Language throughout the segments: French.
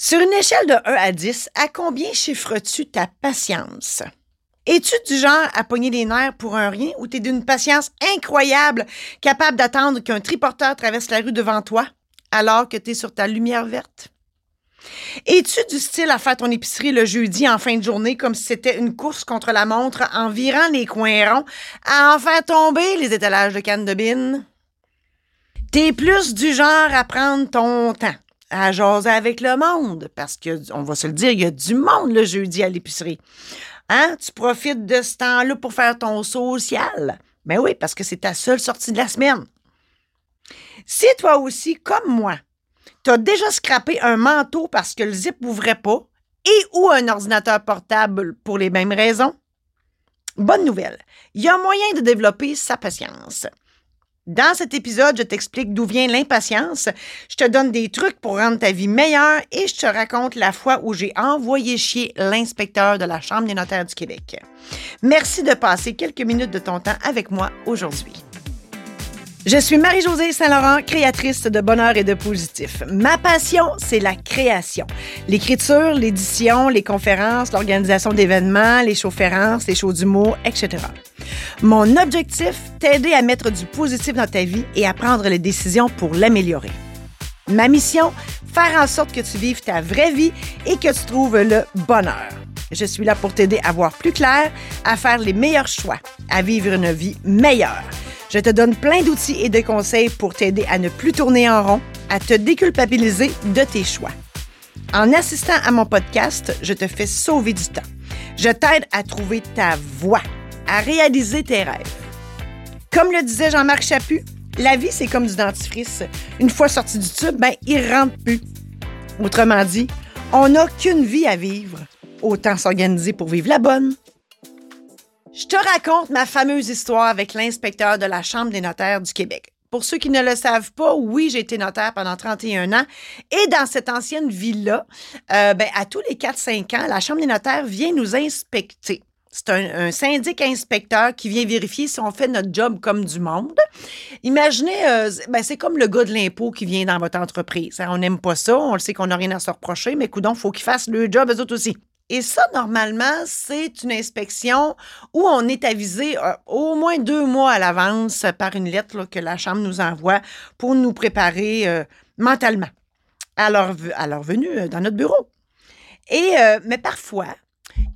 Sur une échelle de 1 à 10, à combien chiffres-tu ta patience? Es-tu du genre à pogner les nerfs pour un rien ou t'es d'une patience incroyable, capable d'attendre qu'un triporteur traverse la rue devant toi alors que t'es sur ta lumière verte? Es-tu du style à faire ton épicerie le jeudi en fin de journée comme si c'était une course contre la montre en virant les coins ronds à en faire tomber les étalages de canne de bine? T'es plus du genre à prendre ton temps, à jaser avec le monde, parce que, on va se le dire, il y a du monde le jeudi à l'épicerie. Hein? Tu profites de ce temps-là pour faire ton social? Mais ben oui, parce que c'est ta seule sortie de la semaine. Si toi aussi, comme moi, tu as déjà scrappé un manteau parce que le zip n'ouvrait pas et ou un ordinateur portable pour les mêmes raisons, bonne nouvelle, il y a moyen de développer sa patience. Dans cet épisode, je t'explique d'où vient l'impatience, je te donne des trucs pour rendre ta vie meilleure et je te raconte la fois où j'ai envoyé chier l'inspecteur de la Chambre des notaires du Québec. Merci de passer quelques minutes de ton temps avec moi aujourd'hui. Je suis Marie-Josée Saint-Laurent, créatrice de bonheur et de positif. Ma passion, c'est la création. L'écriture, l'édition, les conférences, l'organisation d'événements, les shows-férences, les shows d'humour, etc. Mon objectif, t'aider à mettre du positif dans ta vie et à prendre les décisions pour l'améliorer. Ma mission, faire en sorte que tu vives ta vraie vie et que tu trouves le bonheur. Je suis là pour t'aider à voir plus clair, à faire les meilleurs choix, à vivre une vie meilleure. Je te donne plein d'outils et de conseils pour t'aider à ne plus tourner en rond, à te déculpabiliser de tes choix. En assistant à mon podcast, je te fais sauver du temps. Je t'aide à trouver ta voie, à réaliser tes rêves. Comme le disait Jean-Marc Chaput, la vie, c'est comme du dentifrice. Une fois sorti du tube, ben, il rentre plus. Autrement dit, on n'a qu'une vie à vivre. Autant s'organiser pour vivre la bonne. Je te raconte ma fameuse histoire avec l'inspecteur de la Chambre des notaires du Québec. Pour ceux qui ne le savent pas, oui, j'ai été notaire pendant 31 ans. Et dans cette ancienne ville-là, euh, ben, à tous les 4-5 ans, la Chambre des notaires vient nous inspecter. C'est un, syndic inspecteur qui vient vérifier si on fait notre job comme du monde. Imaginez, euh, ben c'est comme le gars de l'impôt qui vient dans votre entreprise. On n'aime pas ça, on le sait qu'on n'a rien à se reprocher, mais coudon, il faut qu'ils fassent le job eux autres aussi. Et ça, normalement, c'est une inspection où on est avisé euh, au moins deux mois à l'avance par une lettre que la Chambre nous envoie pour nous préparer euh, mentalement à leur, venue euh, dans notre bureau. Et, mais parfois,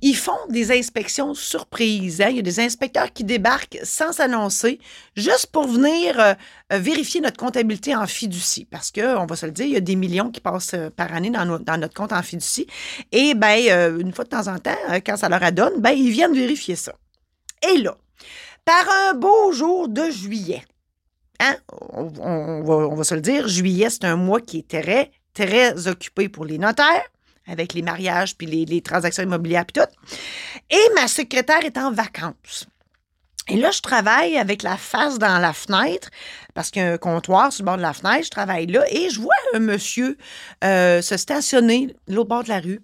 ils font des inspections surprises. Hein. Il y a des inspecteurs qui débarquent sans s'annoncer, juste pour venir euh, euh, vérifier notre comptabilité en fiducie. Parce que, on va se le dire, il y a des millions qui passent euh, par année dans, notre compte en fiducie. Et ben, une fois de temps en temps, quand ça leur adonne, ben, ils viennent vérifier ça. Et là, par un beau jour de juillet, hein, on, on va se le dire, juillet, c'est un mois qui est très, très occupé pour les notaires avec les mariages puis les, transactions immobilières puis tout. Et ma secrétaire est en vacances. Et là, je travaille avec la face dans la fenêtre parce qu'il y a un comptoir sur le bord de la fenêtre. Je travaille là et je vois un monsieur euh, se stationner l'autre bord de la rue.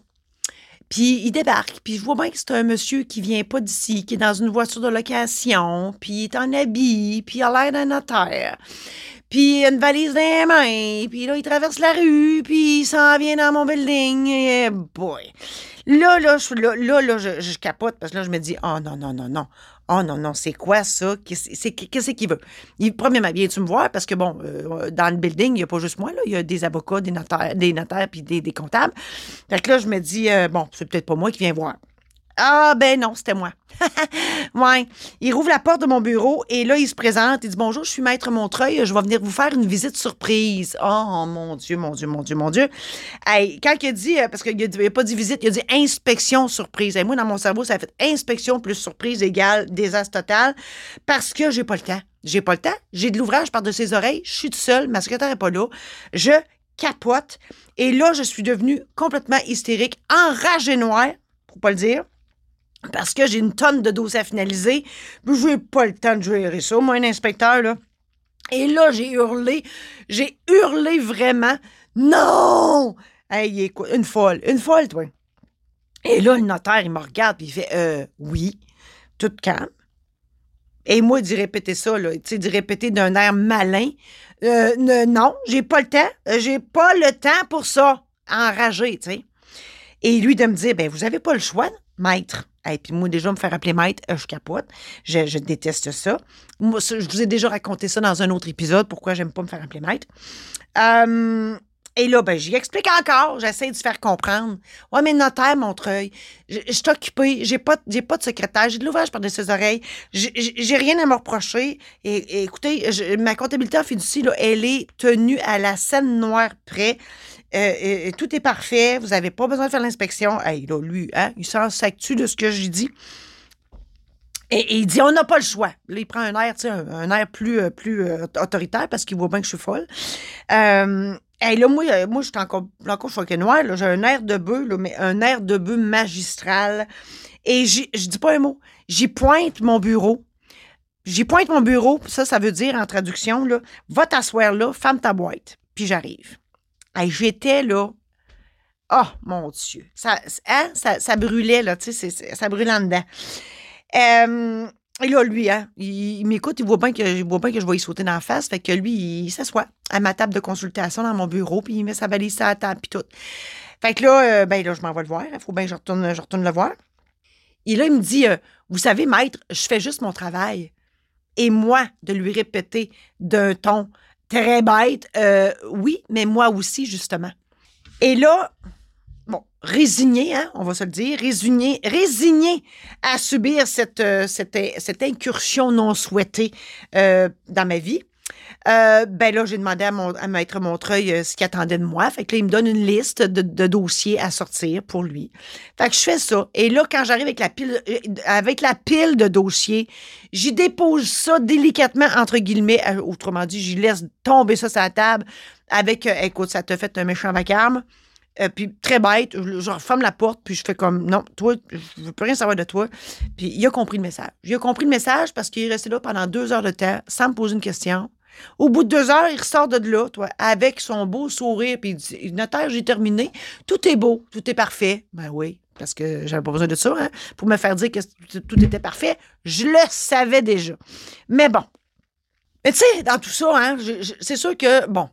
Puis il débarque, puis je vois bien que c'est un monsieur qui vient pas d'ici, qui est dans une voiture de location, puis il est en habit, puis il a l'air d'un notaire puis une valise dans les mains, puis là, il traverse la rue, puis il s'en vient dans mon building, et boy. Là, là, je, là, là, je, capote parce que là, je me dis, oh non, non, non, non. Oh non, non, c'est quoi ça? Qu'est-ce qu'il veut? Il, premièrement, viens-tu me voir? Parce que, bon, euh, dans le building, il n'y a pas juste moi, là. Il y a des avocats, des notaires, des notaires puis des, des comptables. Fait que là, je me dis, euh, bon, c'est peut-être pas moi qui viens voir. Ah, ben non, c'était moi. ouais. Il rouvre la porte de mon bureau et là, il se présente. Il dit Bonjour, je suis Maître Montreuil. Je vais venir vous faire une visite surprise. Oh, mon Dieu, mon Dieu, mon Dieu, mon Dieu. Hey, quand il a dit, euh, parce qu'il n'a pas dit visite, il a dit inspection surprise. Et moi, dans mon cerveau, ça a fait inspection plus surprise égale désastre total parce que j'ai pas le temps. J'ai pas le temps. J'ai de l'ouvrage par de ses oreilles. Je suis toute seule. Ma secrétaire n'est pas là. Je capote. Et là, je suis devenue complètement hystérique, enragée noire, pour pas le dire parce que j'ai une tonne de dossiers à finaliser. Je n'ai pas le temps de gérer ça, moi, un inspecteur, là. Et là, j'ai hurlé. J'ai hurlé vraiment. Non! Hey, écoute, une folle. Une folle, toi. Et là, le notaire, il me regarde, puis il fait Euh, oui, tout calme. Et moi, d'y répéter ça, là, d'y répéter d'un air malin. Euh, non, j'ai pas le temps. J'ai pas le temps pour ça. enragée, tu sais. Et lui de me dire, ben vous avez pas le choix, maître. Et puis moi, déjà, me faire appeler maître, euh, je capote. Je, déteste ça. Moi, je vous ai déjà raconté ça dans un autre épisode, pourquoi j'aime pas me faire appeler maître. Euh, et là, ben, j'y explique encore. J'essaie de faire comprendre. Ouais, mais notaire, Montreuil, je, je suis occupée. J'ai pas, j'ai pas de secrétaire. J'ai de l'ouvrage par ses oreilles. J'ai rien à me reprocher. Et, écoutez, ma comptabilité en fiducie, là, elle est tenue à la scène noire près. Euh, tout est parfait. Vous n'avez pas besoin de faire l'inspection. Hey, là, lui, hein, il s'en s'actue de ce que j'ai dit. Et, il dit, on n'a pas le choix. Là, il prend un air, un, un air plus, euh, plus euh, autoritaire parce qu'il voit bien que je suis folle. Euh, et là, moi, moi je suis encore, encore choquée noire. J'ai un air de bœuf, mais un air de bœuf magistral. Et je dis pas un mot. J'y pointe mon bureau. J'y pointe mon bureau. Ça, ça veut dire, en traduction, là, va t'asseoir là, ferme ta boîte. Puis j'arrive. Et j'étais là. Oh, mon Dieu. Ça, hein, ça, ça brûlait, là, tu sais, ça brûlait en dedans. Euh, et là, lui, hein, il, m'écoute, il voit bien que je voit bien que je vais y sauter dans la face. Fait que lui, il, s'assoit à ma table de consultation dans mon bureau, puis il met sa valise à la table, puis tout. Fait que là, euh, ben là, je m'en vais le voir. Il faut bien que je retourne, je retourne le voir. Et là, il me dit euh, Vous savez, maître, je fais juste mon travail. Et moi, de lui répéter d'un ton très bête, oui, mais moi aussi, justement. Et là, bon, résigné, hein, on va se le dire, résigné, résigné à subir cette, euh, cette, incursion non souhaitée euh, dans ma vie. Euh, ben là, j'ai demandé à, mon, Maître Montreuil ce qu'il attendait de moi. Fait que là, il me donne une liste de, de, dossiers à sortir pour lui. Fait que je fais ça. Et là, quand j'arrive avec la pile, avec la pile de dossiers, j'y dépose ça délicatement, entre guillemets. Autrement dit, j'y laisse tomber ça sur la table avec, écoute, ça te fait un méchant vacarme. Euh, puis très bête, je, referme la porte, puis je fais comme non, toi, je veux plus rien savoir de toi. Puis il a compris le message. Il a compris le message parce qu'il est resté là pendant deux heures de temps sans me poser une question. Au bout de deux heures, il ressort de là, toi, avec son beau sourire, puis il dit Notaire, j'ai terminé. Tout est beau, tout est parfait. Ben oui, parce que j'avais pas besoin de ça, hein, pour me faire dire que tout était parfait. Je le savais déjà. Mais bon. Mais tu sais, dans tout ça, hein, c'est sûr que, bon,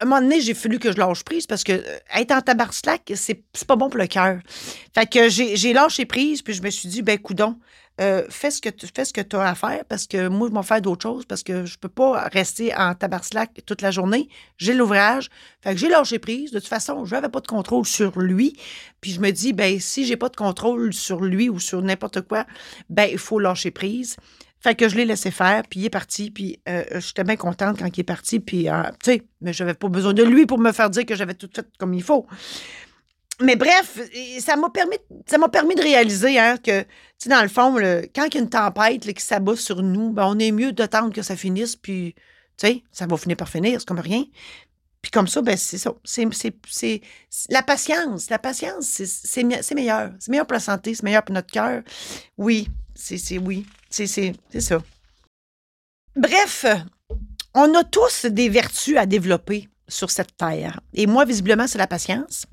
un moment donné, j'ai fallu que je lâche prise parce que euh, être en tabarslack, c'est pas bon pour le cœur. Fait que j'ai lâché prise, puis je me suis dit, ben, coudon, euh, fais ce que tu fais que as à faire parce que moi, je vais faire d'autres choses parce que je peux pas rester en tabarslack toute la journée. J'ai l'ouvrage. Fait que j'ai lâché prise. De toute façon, je n'avais pas de contrôle sur lui. Puis je me dis, ben, si j'ai pas de contrôle sur lui ou sur n'importe quoi, ben, il faut lâcher prise. Que je l'ai laissé faire, puis il est parti, puis euh, j'étais bien contente quand il est parti, puis, euh, tu sais, mais j'avais pas besoin de lui pour me faire dire que j'avais tout fait comme il faut. Mais bref, ça m'a permis, ça m'a permis de réaliser hein, que, tu sais, dans le fond, quand il y a une tempête qui s'abat sur nous, ben, on est mieux d'attendre que ça finisse, puis, tu sais, ça va finir par finir, c'est comme rien. Puis comme ça, ben, c'est ça. C'est, la patience. La patience, c'est, meilleur. C'est meilleur pour la santé, c'est meilleur pour notre cœur. Oui, c'est, oui. C'est ça. Bref, on a tous des vertus à développer sur cette terre. Et moi, visiblement, c'est la patience.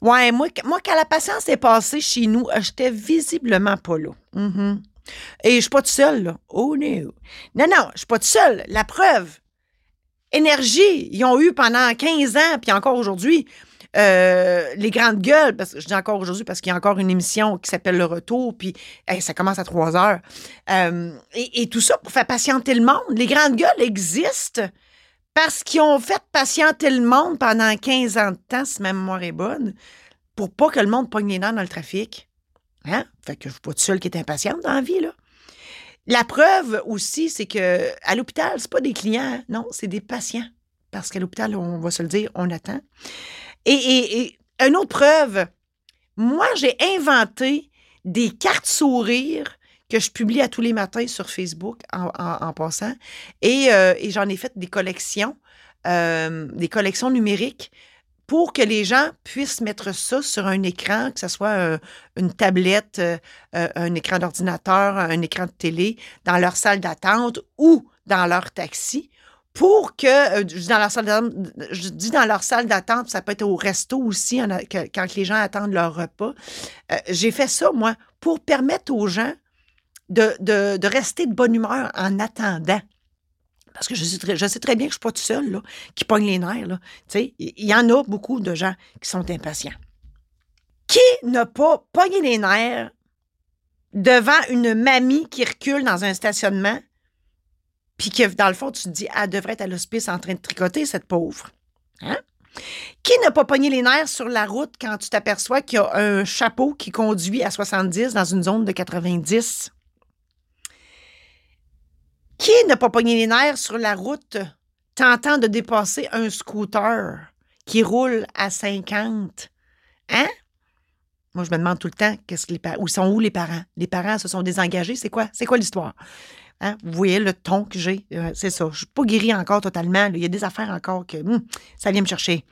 Ouais, moi, moi, quand la patience est passée chez nous, j'étais visiblement pas là. Mm-hmm. Et je suis pas toute seule. Oh no. Non, non, je suis pas toute seule. La preuve. Énergie, ils ont eu pendant 15 ans, puis encore aujourd'hui. Euh, les grandes gueules, parce que je dis encore aujourd'hui parce qu'il y a encore une émission qui s'appelle Le Retour, puis ça commence à 3 heures. Euh, et, tout ça pour faire patienter le monde. Les grandes gueules existent parce qu'ils ont fait patienter le monde pendant 15 ans de temps, si ma mémoire est bonne, pour pas que le monde pogne les dents dans le trafic. Hein? Fait que je suis pas toute seule qui est impatiente dans la vie, là. La preuve aussi, c'est que à l'hôpital, c'est pas des clients, non, c'est des patients. Parce qu'à l'hôpital, on va se le dire, on attend. Et, une autre preuve, moi, j'ai inventé des cartes sourires que je publie à tous les matins sur Facebook en, passant. Euh, et, j'en ai fait des collections, euh, des collections numériques pour que les gens puissent mettre ça sur un écran, que ce soit euh, une tablette, un écran d'ordinateur, un écran de télé, dans leur salle d'attente ou dans leur taxi, pour que, euh, dans leur salle je dis dans leur salle d'attente, ça peut être au resto aussi, quand les gens attendent leur repas. Euh, j'ai fait ça, moi, pour permettre aux gens de, rester de bonne humeur en attendant. Parce que je sais très, bien que je ne suis pas tout seul qui pogne les nerfs. Il y en a beaucoup de gens qui sont impatients. Qui n'a pas pogné les nerfs devant une mamie qui recule dans un stationnement, puis que dans le fond, tu te dis, elle devrait être à l'hospice en train de tricoter, cette pauvre. Hein? Qui n'a pas pogné les nerfs sur la route quand tu t'aperçois qu'il y a un chapeau qui conduit à 70 dans une zone de 90? Qui n'a pas pogné les nerfs sur la route tentant de dépasser un scooter qui roule à 50? Hein? Moi, je me demande tout le temps qu'est-ce que les. Où sont où les parents? Les parents se sont désengagés? C'est quoi? C'est quoi l'histoire? Hein? Vous voyez le ton que j'ai? Euh, c'est ça. Je ne suis pas guérie encore totalement. Il y a des affaires encore que hum, ça vient me chercher.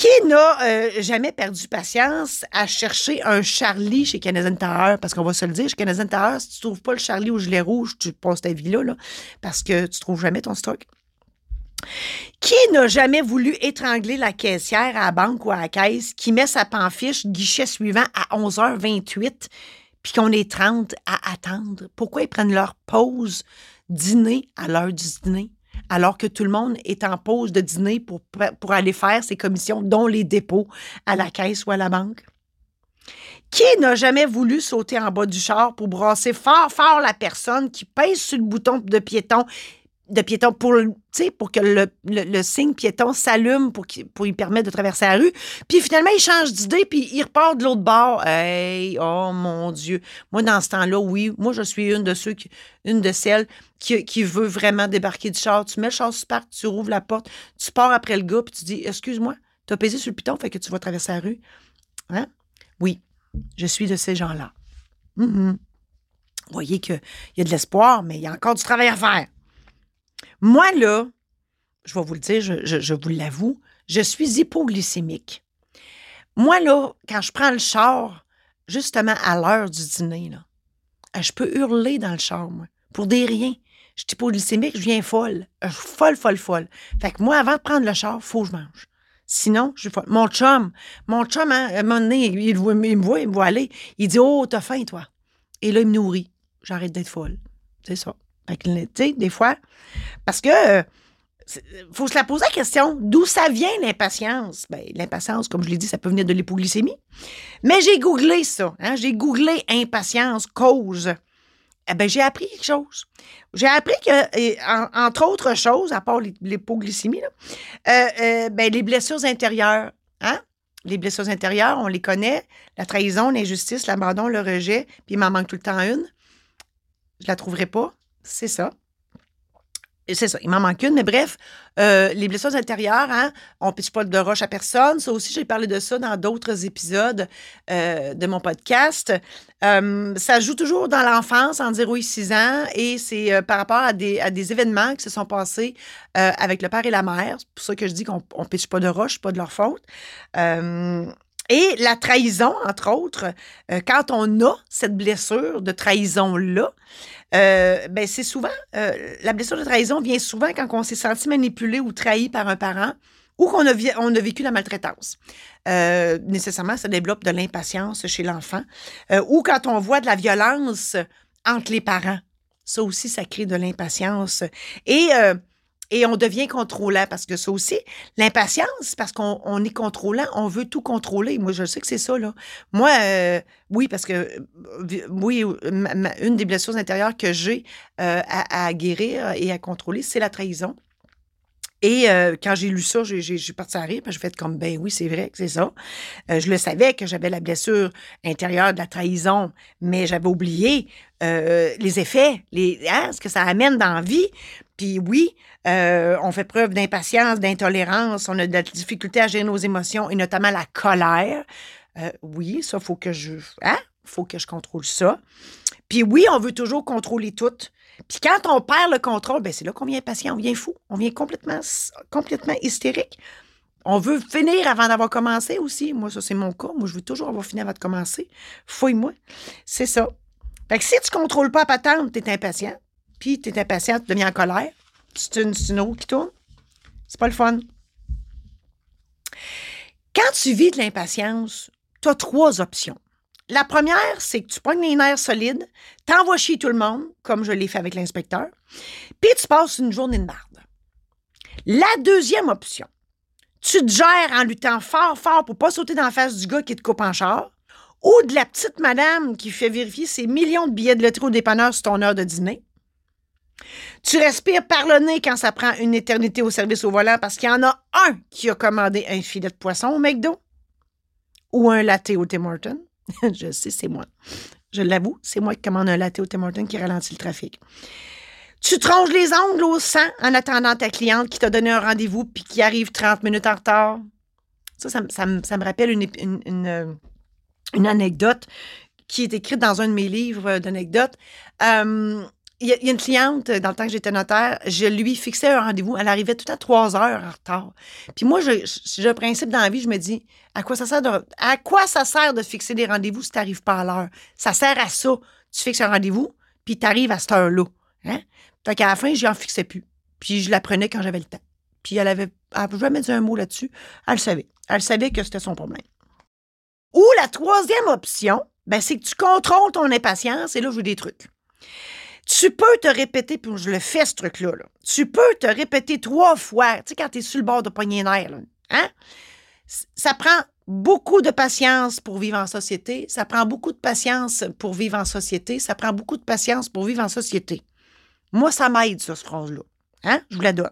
Qui n'a euh, jamais perdu patience à chercher un Charlie chez Canadian Tower? Parce qu'on va se le dire, chez Canadian Tower, si tu ne trouves pas le Charlie au gilet rouge, tu passes ta vie là, parce que tu trouves jamais ton stock. Qui n'a jamais voulu étrangler la caissière à la banque ou à la caisse qui met sa panfiche guichet suivant à 11h28 puis qu'on est 30 à attendre? Pourquoi ils prennent leur pause dîner à l'heure du dîner? Alors que tout le monde est en pause de dîner pour, pour aller faire ses commissions, dont les dépôts à la caisse ou à la banque? Qui n'a jamais voulu sauter en bas du char pour brasser fort, fort la personne qui pèse sur le bouton de piéton de piéton pour, pour que le, le, signe piéton s'allume pour, pour lui permettre de traverser la rue. Puis finalement, il change d'idée, puis il repart de l'autre bord. Hey, oh mon Dieu. Moi, dans ce temps-là, oui, moi, je suis une de ceux, une celles qui, qui veut vraiment débarquer du char. Tu mets le char sur parc, tu rouvres la porte, tu pars après le gars, puis tu dis, excuse-moi, tu as pesé sur le piton, fait que tu vas traverser la rue. Hein? Oui, je suis de ces gens-là. Mm-hmm. Vous voyez qu'il y a de l'espoir, mais il y a encore du travail à faire. Moi, là, je vais vous le dire, je, vous l'avoue, je suis hypoglycémique. Moi, là, quand je prends le char, justement à l'heure du dîner, là, euh, je peux hurler dans le char, moi, pour des riens. Je suis hypoglycémique, je viens folle. Euh, folle, folle, folle. Fait que moi, avant de prendre le char, il faut que je mange. Sinon, je suis folle. Mon chum, mon chum, hein, à un moment donné, il, il, me voit, il me voit aller. Il dit Oh, t'as faim, toi. Et là, il me nourrit. J'arrête d'être folle. C'est ça. Fait des fois, parce que faut se la poser la question, d'où ça vient l'impatience? Ben, l'impatience, comme je l'ai dit, ça peut venir de l'hypoglycémie. Mais j'ai googlé ça. Hein? J'ai googlé impatience, cause. Eh ben, j'ai appris quelque chose. J'ai appris que, entre autres choses, à part l'hypoglycémie, euh, euh, ben, les blessures intérieures. Hein? Les blessures intérieures, on les connaît. La trahison, l'injustice, l'abandon, le rejet, puis il m'en manque tout le temps une. Je la trouverai pas. C'est ça. C'est ça, il m'en manque une, mais bref, euh, les blessures intérieures, hein, on ne pitche pas de roche à personne. Ça aussi, j'ai parlé de ça dans d'autres épisodes euh, de mon podcast. Euh, ça joue toujours dans l'enfance, en 0 et 6 ans, et c'est par rapport à des, à des événements qui se sont passés avec le père et la mère. C'est pour ça que je dis qu'on ne pitche pas de roche, pas de leur faute. Et la trahison, entre autres, quand on a cette blessure de trahison-là, euh, ben c'est souvent, euh, la blessure de trahison vient souvent quand on s'est senti manipulé ou trahi par un parent ou qu'on a, a vécu la maltraitance. Euh, nécessairement, ça développe de l'impatience chez l'enfant. ou quand on voit de la violence entre les parents. Ça aussi, ça crée de l'impatience. Et et on devient contrôlant parce que ça aussi, l'impatience, parce qu'on est contrôlant, on veut tout contrôler. Moi, je sais que c'est ça, là. Moi, euh, oui, parce que, euh, oui, une des blessures intérieures que j'ai euh, à, guérir et à contrôler, c'est la trahison. Et quand j'ai lu ça, j'ai parti à rire, je fait comme, ben oui, c'est vrai que c'est ça. je le savais que j'avais la blessure intérieure de la trahison, mais j'avais oublié les effets, hein, ce que ça amène dans la vie. Puis oui, euh, on fait preuve d'impatience, d'intolérance, on a de la difficulté à gérer nos émotions et notamment la colère. Euh, oui, ça, faut que je. Hein? faut que je contrôle ça. Puis oui, on veut toujours contrôler tout. Puis quand on perd le contrôle, ben c'est là qu'on vient impatient, on vient fou, on vient complètement, complètement hystérique. On veut finir avant d'avoir commencé aussi. Moi, ça, c'est mon cas. Moi, je veux toujours avoir fini avant de commencer. Fouille-moi. C'est ça. Fait que si tu contrôles pas à patente, tu es impatient puis tu es impatient, tu deviens en colère, c'est une, une autre qui tourne. C'est pas le fun. Quand tu vis de l'impatience, tu as trois options. La première, c'est que tu pognes les nerfs solides, t'envoies chier tout le monde, comme je l'ai fait avec l'inspecteur, puis tu passes une journée de marde. La deuxième option, tu te gères en luttant fort, fort pour pas sauter dans la face du gars qui te coupe en char, ou de la petite madame qui fait vérifier ses millions de billets de loterie au dépanneur sur ton heure de dîner. Tu respires par le nez quand ça prend une éternité au service au volant parce qu'il y en a un qui a commandé un filet de poisson au McDo ou un latte au Tim Hortons. je sais, c'est moi. Je l'avoue, c'est moi qui commande un latte au Tim Hortons qui ralentit le trafic. Tu tronches les ongles au sang en attendant ta cliente qui t'a donné un rendez-vous puis qui arrive 30 minutes en retard. Ça, ça, me rappelle une, une, anecdote qui est écrite dans un de mes livres d'anecdotes. Euh, il y, a une cliente, dans le temps que j'étais notaire, je lui fixais un rendez-vous. Elle arrivait tout à trois heures en retard. Puis moi, j'ai un principe dans la vie, je me dis, à quoi ça sert de, fixer des rendez-vous si tu n'arrives pas à l'heure? Ça sert à ça. Tu fixes un rendez-vous, puis tu arrives à cette heure-là. Hein? Fait qu'à la fin, je n'en fixais plus. Puis je la prenais quand j'avais le temps. Puis elle avait elle jamais dit un mot là-dessus. Elle savait. Elle savait que c'était son problème. Ou la troisième option, ben, c'est que tu contrôles ton impatience. Et là, je veux des trucs. Tu peux te répéter, puis je le fais ce truc-là, tu peux te répéter trois fois, tu sais, quand tu es sur le bord de poignée nerf, hein? Ça prend beaucoup de patience pour vivre en société, ça prend beaucoup de patience pour vivre en société, ça prend beaucoup de patience pour vivre en société. Moi, ça m'aide, ça, cette phrase-là. Hein? Je vous la donne.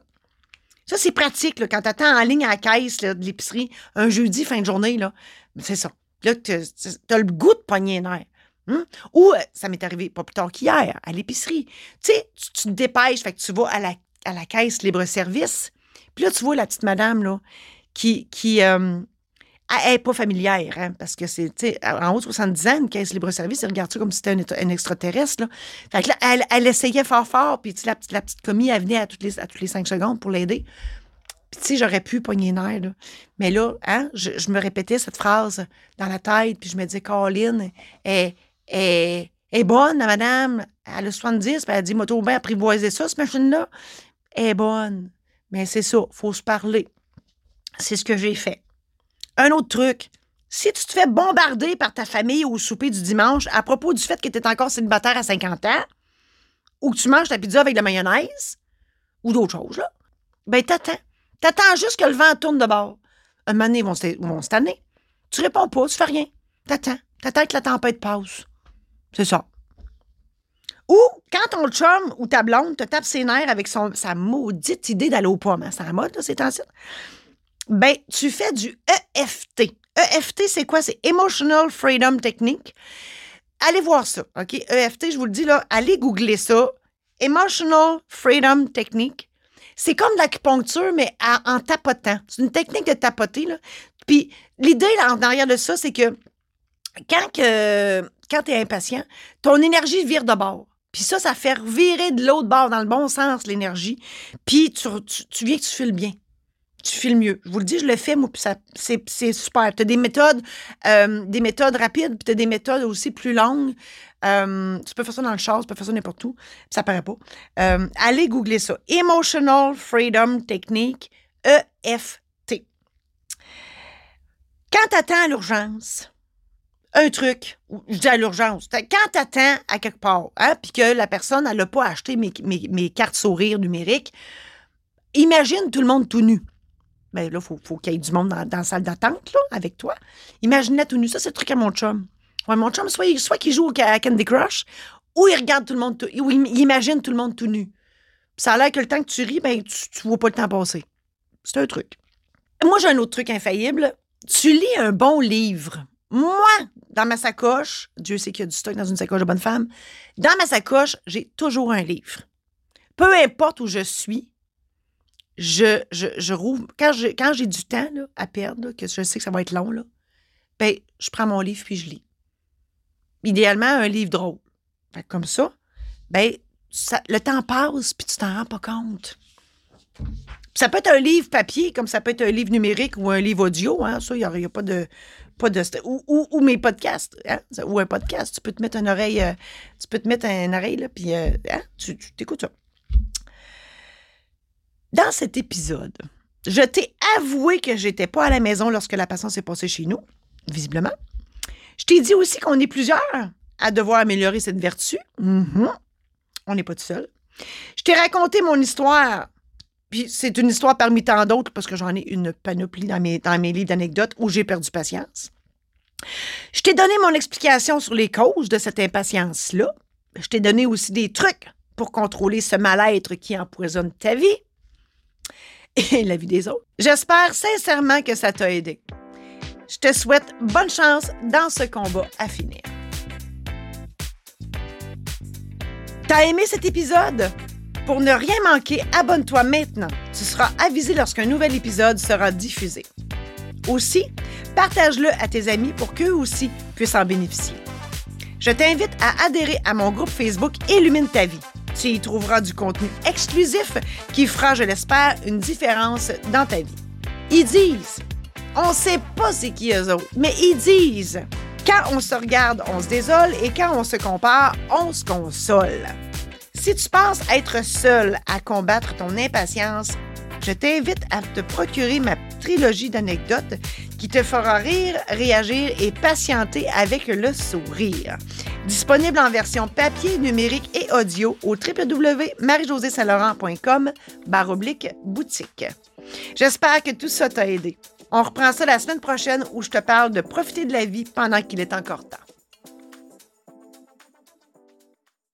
Ça, c'est pratique, là, quand tu attends en ligne à la caisse de l'épicerie un jeudi fin de journée, là. C'est ça. Là, tu as le goût de poigner nerf. Hein? Ou euh, ça m'est arrivé pas plus tard qu'hier, à l'épicerie. Tu sais, tu, te dépêches, fait que tu vas à la, à la caisse libre-service. Puis là, tu vois la petite madame, là, qui. qui euh, elle n'est pas familière, hein, parce que c'est, tu sais, en haut de 70 ans, une caisse libre-service, elle regarde ça comme si c'était un, extraterrestre, là. Fait que là, elle, essayait fort, fort, puis, la, la petite commis, elle venait à toutes les, à toutes les cinq secondes pour l'aider. Puis, tu sais, j'aurais pu pogner nerf, là. Mais là, hein, je, me répétais cette phrase dans la tête, puis je me disais, Caroline, elle, est, bonne, madame. Elle a 70, puis elle dit, moto bien apprivoiser ça, cette machine-là? Est bonne. Mais c'est ça, faut se parler. C'est ce que j'ai fait. Un autre truc, si tu te fais bombarder par ta famille au souper du dimanche à propos du fait que tu es encore célibataire à 50 ans, ou que tu manges ta pizza avec de la mayonnaise, ou d'autres choses, là, ben t'attends. T'attends juste que le vent tourne de bord. Un moment donné, ils vont, vont se tanner. Tu réponds pas, tu fais rien. T'attends. T'attends que la tempête passe. C'est ça. Ou quand ton chum ou ta blonde te tape ses nerfs avec son, sa maudite idée d'aller au pomme, hein, c'est la mode, c'est temps ben, tu fais du EFT. EFT, c'est quoi? C'est Emotional Freedom Technique. Allez voir ça, OK? EFT, je vous le dis, là, allez googler ça. Emotional Freedom Technique. C'est comme de l'acupuncture, mais en tapotant. C'est une technique de tapoter, là. Puis l'idée, là, en arrière de ça, c'est que quand, que, quand tu es impatient, ton énergie vire de bord. Puis ça, ça fait virer de l'autre bord, dans le bon sens, l'énergie. Puis tu, tu, viens que tu files bien. Tu files mieux. Je vous le dis, je le fais, moi, c'est super. Tu as des méthodes, euh, des méthodes rapides, puis tu as des méthodes aussi plus longues. Euh, tu peux faire ça dans le char, tu peux faire ça n'importe où, ça paraît pas. Euh, allez googler ça. Emotional Freedom Technique, EFT. Quand tu attends l'urgence, un truc, je dis à l'urgence, quand tu attends à quelque part, hein, puis que la personne, elle n'a pas acheté mes, cartes sourires numériques, imagine tout le monde tout nu. Bien là, il faut, qu'il y ait du monde dans, la salle d'attente, là, avec toi. Imagine tout nu. Ça, c'est le truc à mon chum. Ouais, mon chum, soit, soit qu'il joue à Candy Crush, ou il regarde tout le monde, ou il imagine tout le monde tout nu. ça a l'air que le temps que tu ris, ben, tu, tu vois pas le temps passer. C'est un truc. Moi, j'ai un autre truc infaillible. Tu lis un bon livre moi, dans ma sacoche, Dieu sait qu'il y a du stock dans une sacoche de bonne femme, dans ma sacoche, j'ai toujours un livre. Peu importe où je suis, je, je, rouvre. Quand j'ai, du temps à perdre, que je sais que ça va être long, là, ben, je prends mon livre puis je lis. Idéalement, un livre drôle. comme ça, ben, le temps passe puis tu t'en rends pas compte. Ça peut être un livre papier, comme ça peut être un livre numérique ou un livre audio. Hein, ça, il n'y a, pas de, pas de ou, mes podcasts, hein, ou un podcast. Tu peux te mettre une oreille, euh, tu peux te mettre une oreille, là, puis euh, hein, tu, t'écoutes ça. Dans cet épisode, je t'ai avoué que j'étais pas à la maison lorsque la patiente s'est passée chez nous, visiblement. Je t'ai dit aussi qu'on est plusieurs à devoir améliorer cette vertu. Mhm. On n'est pas tout seul. Je t'ai raconté mon histoire. Puis c'est une histoire parmi tant d'autres parce que j'en ai une panoplie dans mes, dans livres d'anecdotes où j'ai perdu patience. Je t'ai donné mon explication sur les causes de cette impatience-là. Je t'ai donné aussi des trucs pour contrôler ce mal-être qui empoisonne ta vie et la vie des autres. J'espère sincèrement que ça t'a aidé. Je te souhaite bonne chance dans ce combat à finir. T'as aimé cet épisode? Pour ne rien manquer, abonne-toi maintenant. Tu seras avisé lorsqu'un nouvel épisode sera diffusé. Aussi, partage-le à tes amis pour qu'eux aussi puissent en bénéficier. Je t'invite à adhérer à mon groupe Facebook Illumine ta vie. Tu y trouveras du contenu exclusif qui fera, je l'espère, une différence dans ta vie. Ils disent, on sait pas c'est qui eux autres, mais ils disent, quand on se regarde, on se désole et quand on se compare, on se console. Si tu penses être seul à combattre ton impatience, je t'invite à te procurer ma trilogie d'anecdotes qui te fera rire, réagir et patienter avec le sourire. Disponible en version papier, numérique et audio au www.marijosésaint-laurent.com oblique boutique. J'espère que tout ça t'a aidé. On reprend ça la semaine prochaine où je te parle de profiter de la vie pendant qu'il est encore temps.